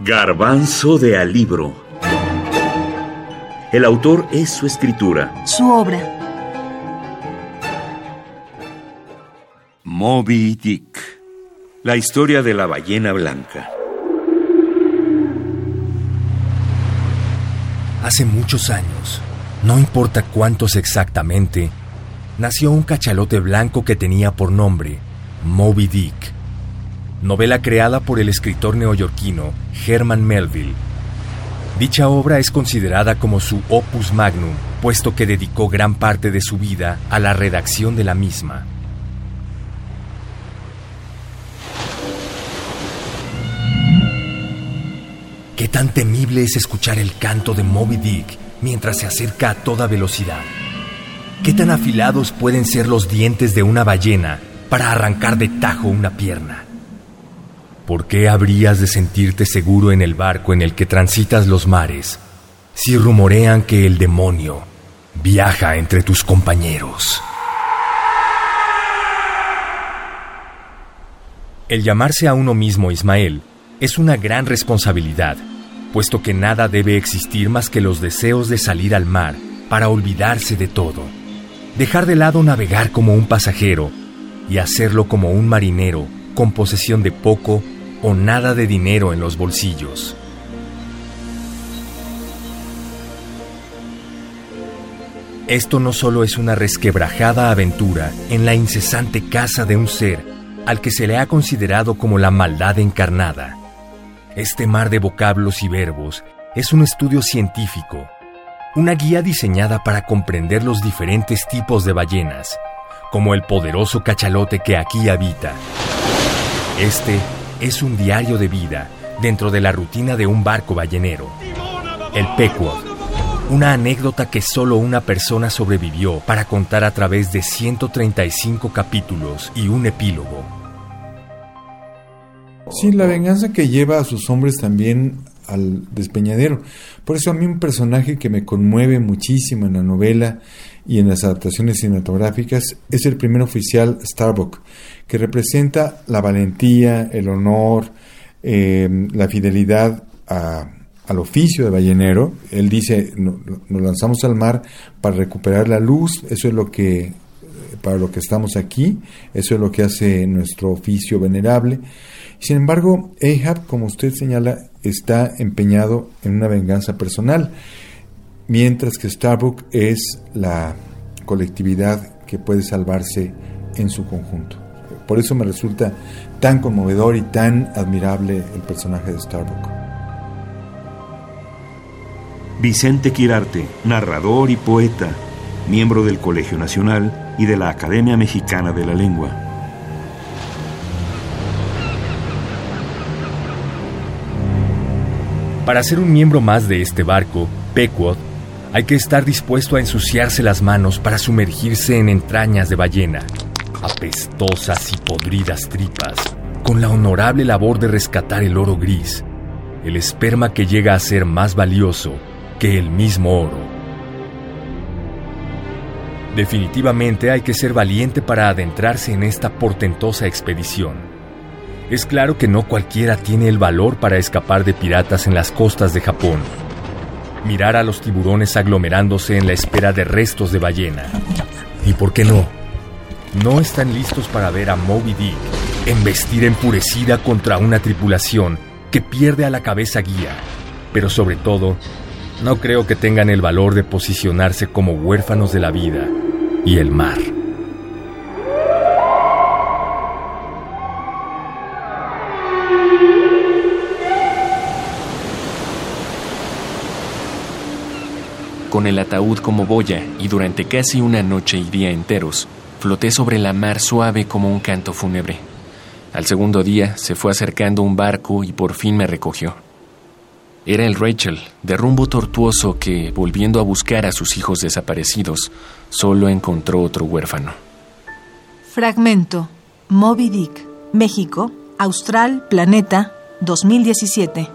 Garbanzo de Alibro. El autor es su escritura. Su obra. Moby Dick. La historia de la ballena blanca. Hace muchos años, no importa cuántos exactamente, nació un cachalote blanco que tenía por nombre Moby Dick novela creada por el escritor neoyorquino Herman Melville. Dicha obra es considerada como su opus magnum, puesto que dedicó gran parte de su vida a la redacción de la misma. Qué tan temible es escuchar el canto de Moby Dick mientras se acerca a toda velocidad. Qué tan afilados pueden ser los dientes de una ballena para arrancar de tajo una pierna. ¿Por qué habrías de sentirte seguro en el barco en el que transitas los mares si rumorean que el demonio viaja entre tus compañeros? El llamarse a uno mismo Ismael es una gran responsabilidad, puesto que nada debe existir más que los deseos de salir al mar para olvidarse de todo, dejar de lado navegar como un pasajero y hacerlo como un marinero con posesión de poco o nada de dinero en los bolsillos. Esto no solo es una resquebrajada aventura en la incesante casa de un ser al que se le ha considerado como la maldad encarnada. Este mar de vocablos y verbos es un estudio científico, una guía diseñada para comprender los diferentes tipos de ballenas, como el poderoso cachalote que aquí habita. Este es un diario de vida dentro de la rutina de un barco ballenero. El Pequod, una anécdota que solo una persona sobrevivió para contar a través de 135 capítulos y un epílogo. Sí, la venganza que lleva a sus hombres también al despeñadero. Por eso a mí un personaje que me conmueve muchísimo en la novela y en las adaptaciones cinematográficas es el primer oficial Starbuck, que representa la valentía, el honor, eh, la fidelidad al oficio de ballenero. Él dice, nos lanzamos al mar para recuperar la luz, eso es lo que, para lo que estamos aquí, eso es lo que hace nuestro oficio venerable. Sin embargo, Ahab, como usted señala, está empeñado en una venganza personal, mientras que Starbuck es la colectividad que puede salvarse en su conjunto. Por eso me resulta tan conmovedor y tan admirable el personaje de Starbuck. Vicente Quirarte, narrador y poeta, miembro del Colegio Nacional y de la Academia Mexicana de la Lengua. Para ser un miembro más de este barco, Pequod, hay que estar dispuesto a ensuciarse las manos para sumergirse en entrañas de ballena, apestosas y podridas tripas, con la honorable labor de rescatar el oro gris, el esperma que llega a ser más valioso que el mismo oro. Definitivamente hay que ser valiente para adentrarse en esta portentosa expedición es claro que no cualquiera tiene el valor para escapar de piratas en las costas de Japón. Mirar a los tiburones aglomerándose en la espera de restos de ballena. ¿Y por qué no? No están listos para ver a Moby Dick embestir enfurecida contra una tripulación que pierde a la cabeza guía. Pero sobre todo, no creo que tengan el valor de posicionarse como huérfanos de la vida y el mar. con el ataúd como boya y durante casi una noche y día enteros, floté sobre la mar suave como un canto fúnebre. Al segundo día se fue acercando un barco y por fin me recogió. Era el Rachel, de rumbo tortuoso que, volviendo a buscar a sus hijos desaparecidos, solo encontró otro huérfano. Fragmento. Moby Dick, México, Austral, Planeta, 2017.